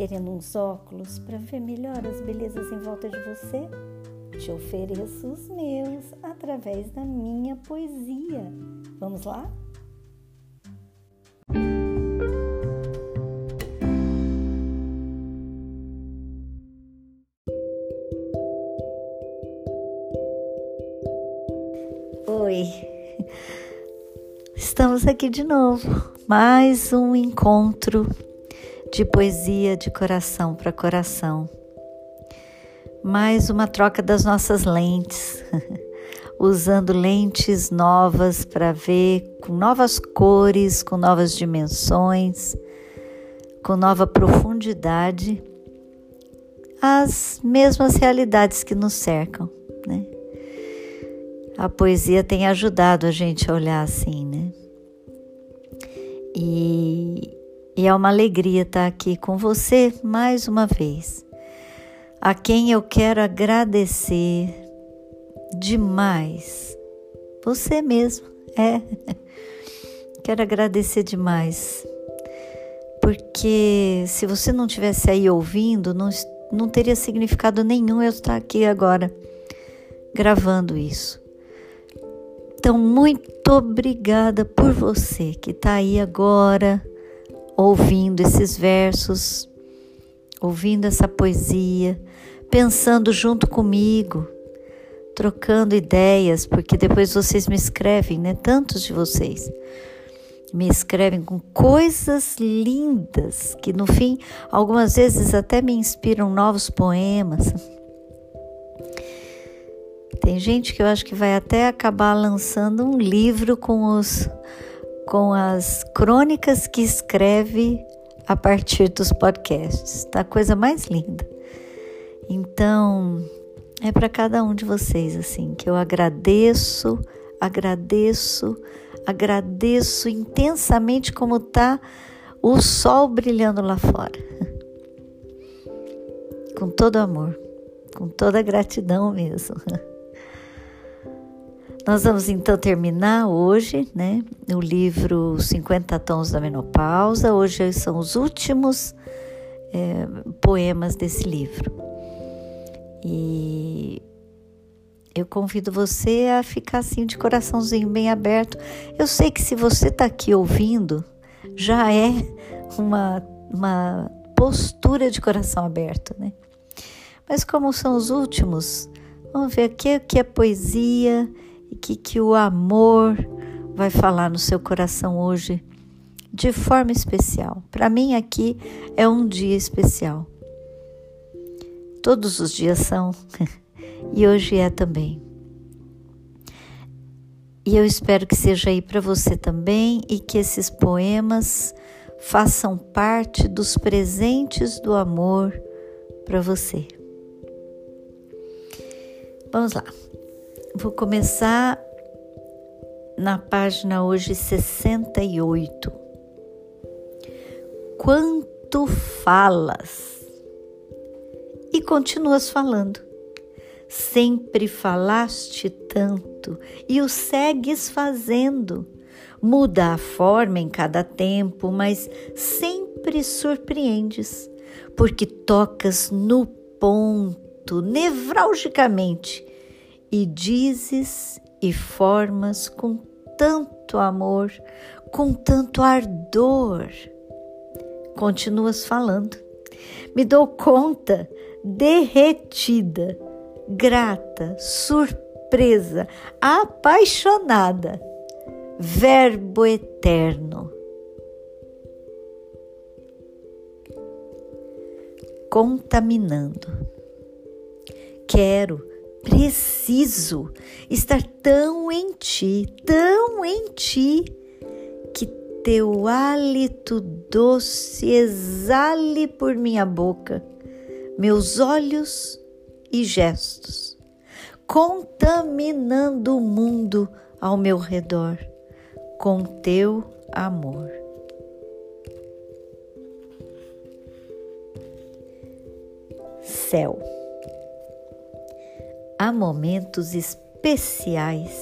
querendo uns óculos para ver melhor as belezas em volta de você? Te ofereço os meus através da minha poesia. Vamos lá? Oi, estamos aqui de novo, mais um encontro de poesia de coração para coração. Mais uma troca das nossas lentes, usando lentes novas para ver com novas cores, com novas dimensões, com nova profundidade as mesmas realidades que nos cercam, né? A poesia tem ajudado a gente a olhar assim, né? E e é uma alegria estar aqui com você mais uma vez, a quem eu quero agradecer demais. Você mesmo, é. Quero agradecer demais. Porque se você não tivesse aí ouvindo, não, não teria significado nenhum eu estar aqui agora gravando isso. Então, muito obrigada por você que está aí agora ouvindo esses versos, ouvindo essa poesia, pensando junto comigo, trocando ideias, porque depois vocês me escrevem, né? Tantos de vocês me escrevem com coisas lindas que no fim algumas vezes até me inspiram novos poemas. Tem gente que eu acho que vai até acabar lançando um livro com os com as crônicas que escreve a partir dos podcasts. Tá coisa mais linda. Então, é para cada um de vocês assim que eu agradeço, agradeço, agradeço intensamente como tá o sol brilhando lá fora. Com todo amor, com toda gratidão mesmo. Nós vamos então terminar hoje, né, o livro 50 Tons da Menopausa. Hoje são os últimos é, poemas desse livro. E eu convido você a ficar assim de coraçãozinho bem aberto. Eu sei que se você está aqui ouvindo, já é uma, uma postura de coração aberto, né? Mas como são os últimos, vamos ver aqui o que é poesia que, que o amor vai falar no seu coração hoje de forma especial. Para mim, aqui é um dia especial. Todos os dias são, e hoje é também. E eu espero que seja aí para você também e que esses poemas façam parte dos presentes do amor para você. Vamos lá. Vou começar na página hoje 68. Quanto falas e continuas falando. Sempre falaste tanto e o segues fazendo. Muda a forma em cada tempo, mas sempre surpreendes, porque tocas no ponto, nevralgicamente, e dizes e formas com tanto amor, com tanto ardor. Continuas falando. Me dou conta, derretida, grata, surpresa, apaixonada. Verbo eterno. Contaminando. Quero preciso estar tão em ti, tão em ti, que teu hálito doce exale por minha boca, meus olhos e gestos, contaminando o mundo ao meu redor com teu amor. Céu há momentos especiais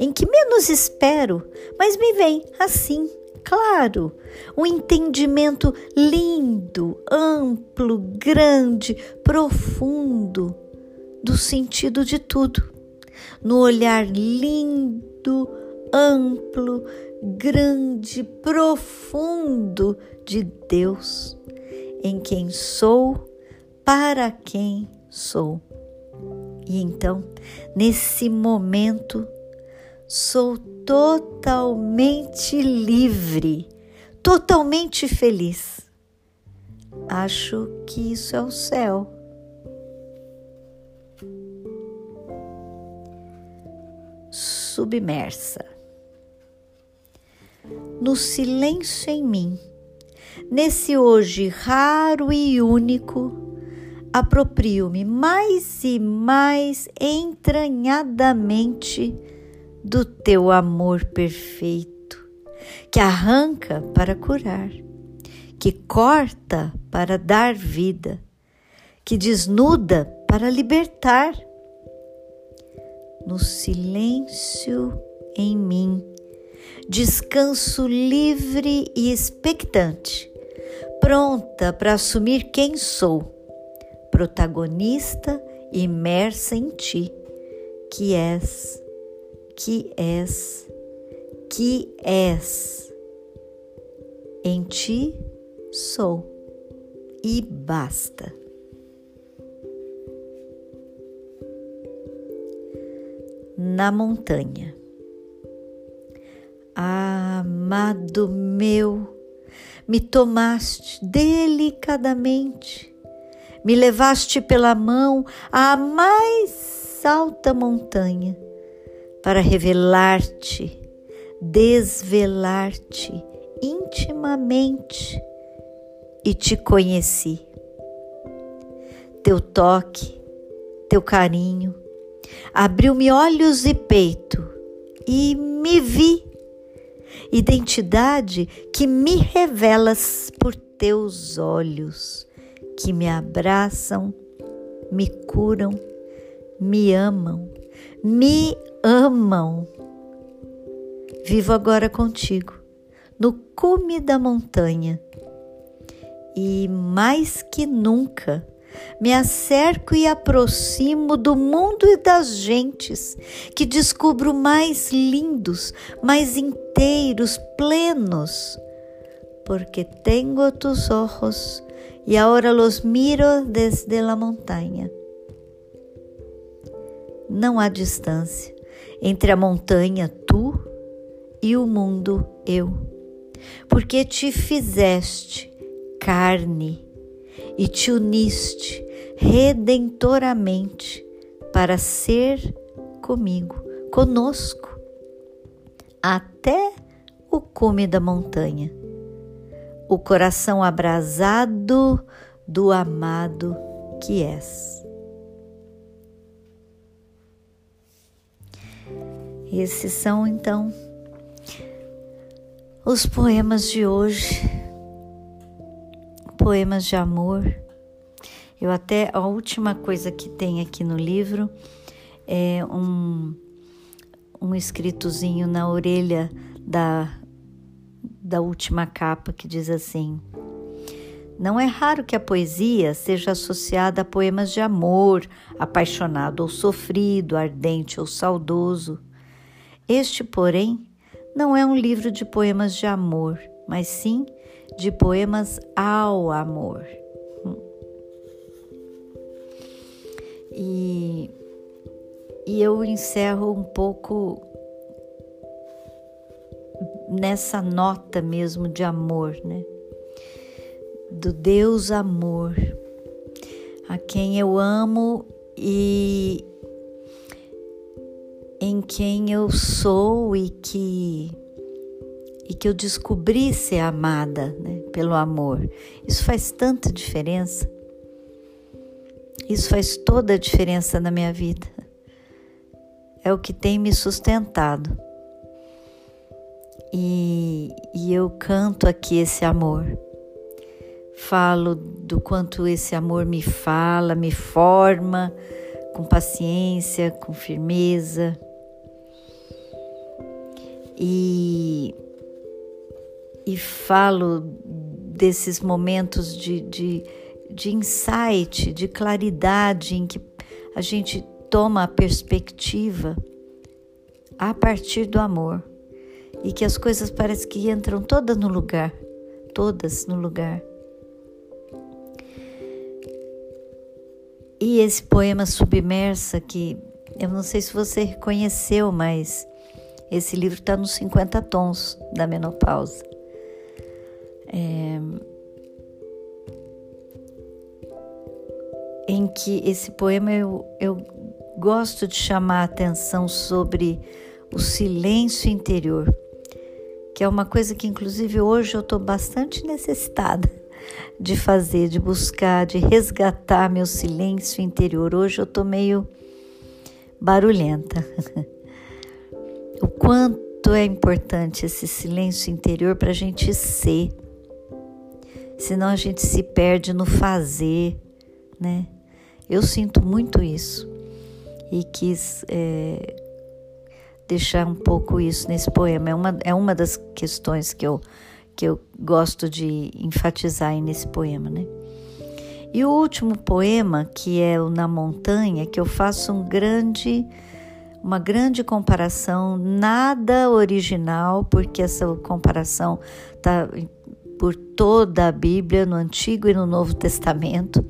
em que menos espero, mas me vem assim, claro, um entendimento lindo, amplo, grande, profundo do sentido de tudo, no olhar lindo, amplo, grande, profundo de Deus, em quem sou, para quem sou. E então, nesse momento, sou totalmente livre, totalmente feliz. Acho que isso é o céu. Submersa. No silêncio em mim, nesse hoje raro e único, aproprio-me mais e mais entranhadamente do teu amor perfeito, que arranca para curar, que corta para dar vida, que desnuda para libertar. No silêncio em mim, descanso livre e expectante, pronta para assumir quem sou protagonista imersa em ti, que és, que és, que és. Em ti sou e basta. Na montanha. Amado meu, me tomaste delicadamente me levaste pela mão à mais alta montanha para revelar-te, desvelar-te intimamente e te conheci. Teu toque, teu carinho, abriu-me olhos e peito e me vi. Identidade que me revelas por teus olhos que me abraçam, me curam, me amam, me amam. Vivo agora contigo, no cume da montanha, e mais que nunca me acerco e aproximo do mundo e das gentes, que descubro mais lindos, mais inteiros, plenos, porque tenho tus ojos y ahora los miro desde la montanha. Não há distância entre a montanha, tu, e o mundo, eu, porque te fizeste carne e te uniste redentoramente para ser comigo, conosco, até o cume da montanha o coração abrasado do amado que és. Esses são então os poemas de hoje, poemas de amor. Eu até a última coisa que tem aqui no livro é um um escritozinho na orelha da da última capa que diz assim: Não é raro que a poesia seja associada a poemas de amor, apaixonado ou sofrido, ardente ou saudoso. Este, porém, não é um livro de poemas de amor, mas sim de poemas ao amor. E, e eu encerro um pouco nessa nota mesmo de amor, né? Do Deus amor, a quem eu amo e em quem eu sou e que e que eu descobri ser amada, né, pelo amor. Isso faz tanta diferença. Isso faz toda a diferença na minha vida. É o que tem me sustentado e, e eu canto aqui esse amor. Falo do quanto esse amor me fala, me forma com paciência, com firmeza. E, e falo desses momentos de, de, de insight, de claridade, em que a gente toma a perspectiva a partir do amor e que as coisas parecem que entram todas no lugar, todas no lugar. E esse poema Submersa, que eu não sei se você reconheceu, mas esse livro está nos 50 tons da menopausa. É, em que esse poema eu, eu gosto de chamar a atenção sobre o silêncio interior, que é uma coisa que, inclusive, hoje eu estou bastante necessitada de fazer, de buscar, de resgatar meu silêncio interior. Hoje eu estou meio barulhenta. o quanto é importante esse silêncio interior para a gente ser, senão a gente se perde no fazer, né? Eu sinto muito isso e quis é, deixar um pouco isso nesse poema. É uma, é uma das questões que eu, que eu gosto de enfatizar nesse poema, né? E o último poema, que é o Na Montanha, que eu faço um grande, uma grande comparação, nada original, porque essa comparação está por toda a Bíblia, no Antigo e no Novo Testamento.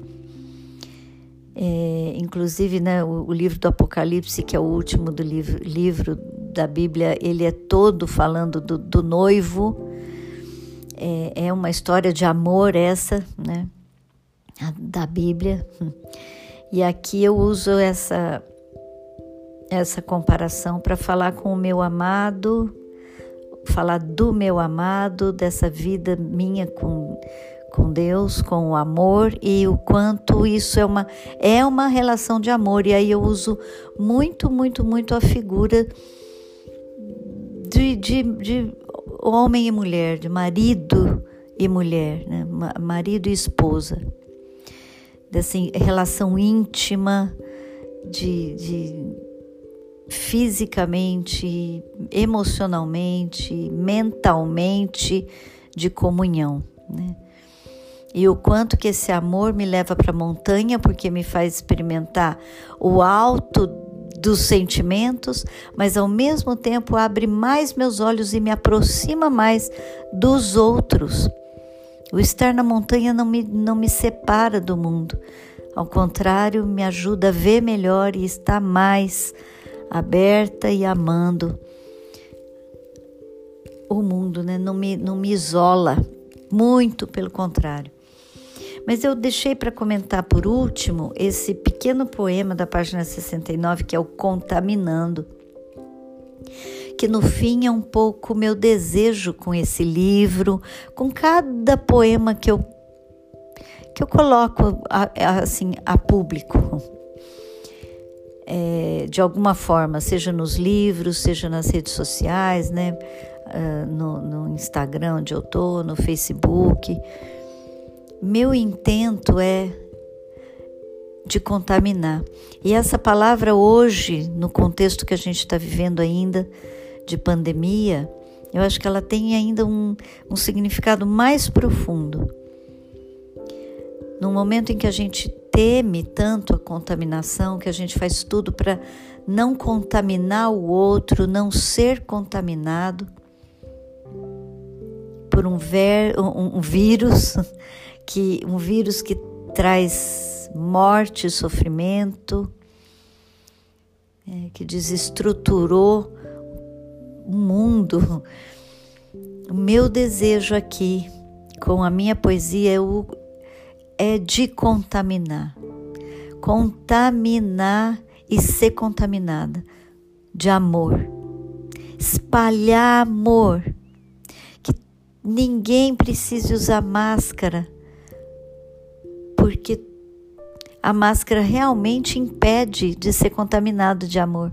É, inclusive, né, o, o, livro do Apocalipse, que é o último do livro, livro da Bíblia, ele é todo falando do, do noivo. É, é uma história de amor essa, né? da Bíblia. E aqui eu uso essa essa comparação para falar com o meu amado, falar do meu amado, dessa vida minha com com Deus, com o amor e o quanto isso é uma é uma relação de amor. E aí eu uso muito, muito, muito a figura de, de, de homem e mulher, de marido e mulher, né? marido e esposa dessa relação íntima, de, de fisicamente, emocionalmente, mentalmente, de comunhão. Né? E o quanto que esse amor me leva para a montanha, porque me faz experimentar o alto dos sentimentos, mas ao mesmo tempo abre mais meus olhos e me aproxima mais dos outros. O estar na montanha não me, não me separa do mundo. Ao contrário, me ajuda a ver melhor e estar mais aberta e amando o mundo, né? não, me, não me isola, muito pelo contrário. Mas eu deixei para comentar por último esse pequeno poema da página 69, que é o Contaminando que no fim é um pouco meu desejo com esse livro, com cada poema que eu que eu coloco assim a público. É, de alguma forma, seja nos livros, seja nas redes sociais, né? Uh, no, no, Instagram onde eu tô, no Facebook. Meu intento é de contaminar. E essa palavra hoje, no contexto que a gente está vivendo ainda, de pandemia, eu acho que ela tem ainda um, um significado mais profundo. No momento em que a gente teme tanto a contaminação, que a gente faz tudo para não contaminar o outro, não ser contaminado por um, ver, um, um vírus que um vírus que traz morte, sofrimento, é, que desestruturou o mundo. O meu desejo aqui, com a minha poesia, é, o, é de contaminar. Contaminar e ser contaminada de amor. Espalhar amor. Que ninguém precise usar máscara, porque a máscara realmente impede de ser contaminado de amor.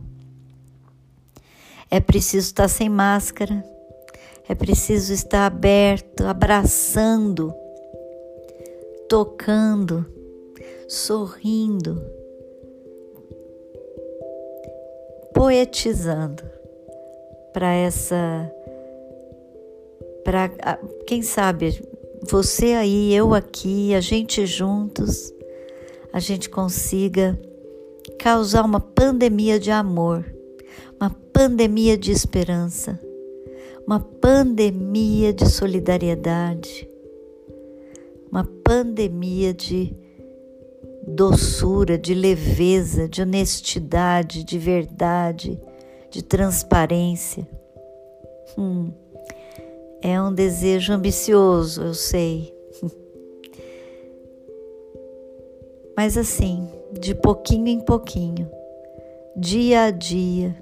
É preciso estar sem máscara, é preciso estar aberto, abraçando, tocando, sorrindo, poetizando para essa para quem sabe você aí, eu aqui, a gente juntos, a gente consiga causar uma pandemia de amor, uma pandemia de esperança, uma pandemia de solidariedade, uma pandemia de doçura, de leveza, de honestidade, de verdade, de transparência. Hum, é um desejo ambicioso, eu sei. Mas assim, de pouquinho em pouquinho, dia a dia,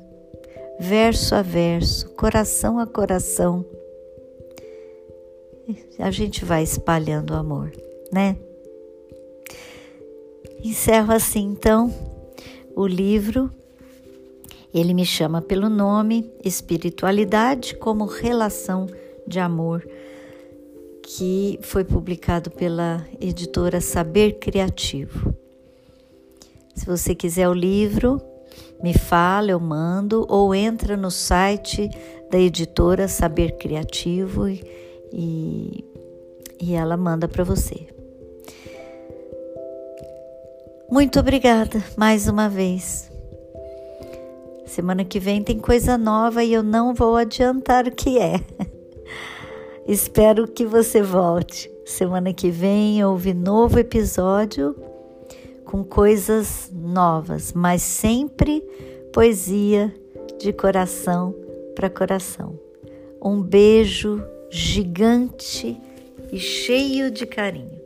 verso a verso, coração a coração, a gente vai espalhando o amor, né? Encerro assim então o livro. Ele me chama pelo nome Espiritualidade como Relação de Amor, que foi publicado pela editora Saber Criativo. Se você quiser o livro, me fala, eu mando, ou entra no site da editora Saber Criativo e, e, ela manda para você. Muito obrigada mais uma vez. Semana que vem tem coisa nova e eu não vou adiantar o que é. Espero que você volte. Semana que vem houve novo episódio com coisas novas, mas sempre poesia de coração para coração. Um beijo gigante e cheio de carinho.